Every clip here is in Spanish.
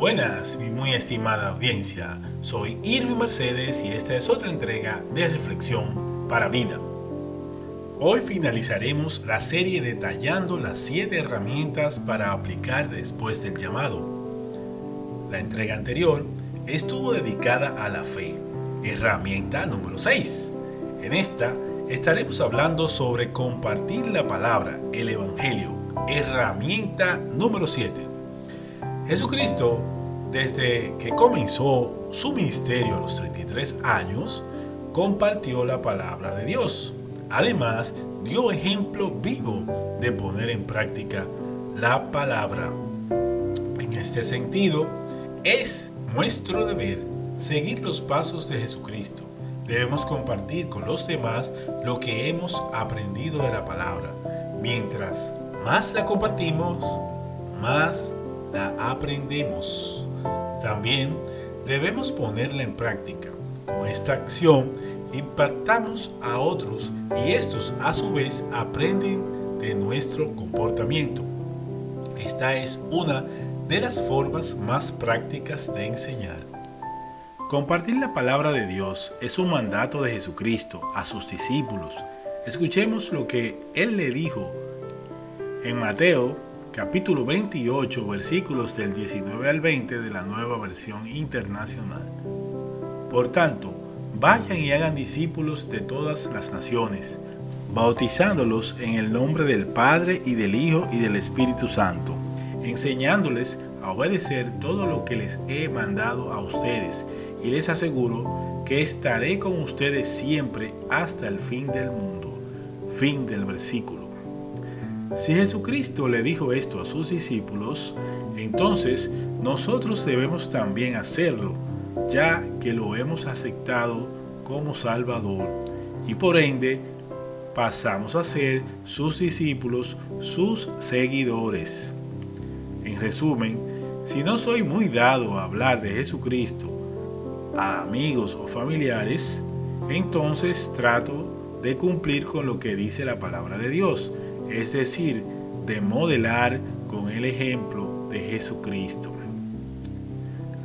Buenas, mi muy estimada audiencia. Soy Irving Mercedes y esta es otra entrega de Reflexión para Vida. Hoy finalizaremos la serie detallando las siete herramientas para aplicar después del llamado. La entrega anterior estuvo dedicada a la fe, herramienta número 6. En esta estaremos hablando sobre compartir la palabra, el Evangelio, herramienta número 7. Jesucristo, desde que comenzó su ministerio a los 33 años, compartió la palabra de Dios. Además, dio ejemplo vivo de poner en práctica la palabra. En este sentido, es nuestro deber seguir los pasos de Jesucristo. Debemos compartir con los demás lo que hemos aprendido de la palabra. Mientras más la compartimos, más la aprendemos. También debemos ponerla en práctica. Con esta acción impactamos a otros y estos a su vez aprenden de nuestro comportamiento. Esta es una de las formas más prácticas de enseñar. Compartir la palabra de Dios es un mandato de Jesucristo a sus discípulos. Escuchemos lo que Él le dijo en Mateo capítulo 28, versículos del 19 al 20 de la nueva versión internacional. Por tanto, vayan y hagan discípulos de todas las naciones, bautizándolos en el nombre del Padre y del Hijo y del Espíritu Santo, enseñándoles a obedecer todo lo que les he mandado a ustedes, y les aseguro que estaré con ustedes siempre hasta el fin del mundo. Fin del versículo. Si Jesucristo le dijo esto a sus discípulos, entonces nosotros debemos también hacerlo, ya que lo hemos aceptado como Salvador y por ende pasamos a ser sus discípulos, sus seguidores. En resumen, si no soy muy dado a hablar de Jesucristo a amigos o familiares, entonces trato de cumplir con lo que dice la palabra de Dios es decir, de modelar con el ejemplo de Jesucristo.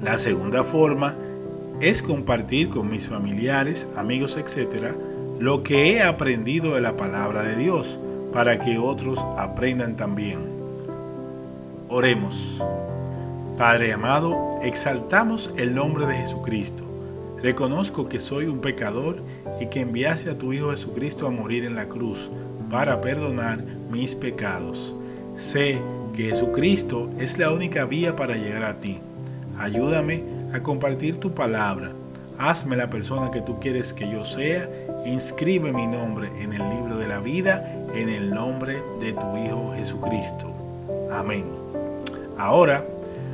La segunda forma es compartir con mis familiares, amigos, etc., lo que he aprendido de la palabra de Dios, para que otros aprendan también. Oremos. Padre amado, exaltamos el nombre de Jesucristo. Reconozco que soy un pecador y que enviaste a tu Hijo Jesucristo a morir en la cruz para perdonar mis pecados. Sé que Jesucristo es la única vía para llegar a ti. Ayúdame a compartir tu palabra. Hazme la persona que tú quieres que yo sea. Inscribe mi nombre en el libro de la vida en el nombre de tu Hijo Jesucristo. Amén. Ahora,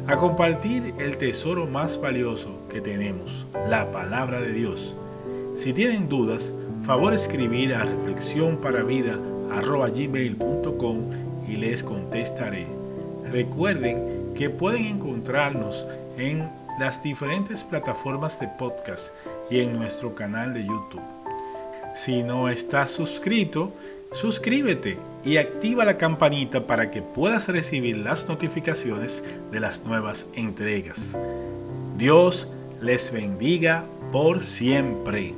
a compartir el tesoro más valioso que tenemos, la palabra de Dios. Si tienen dudas, favor escribir a reflexión para vida y les contestaré. Recuerden que pueden encontrarnos en las diferentes plataformas de podcast y en nuestro canal de YouTube. Si no estás suscrito, suscríbete y activa la campanita para que puedas recibir las notificaciones de las nuevas entregas. Dios les bendiga por siempre.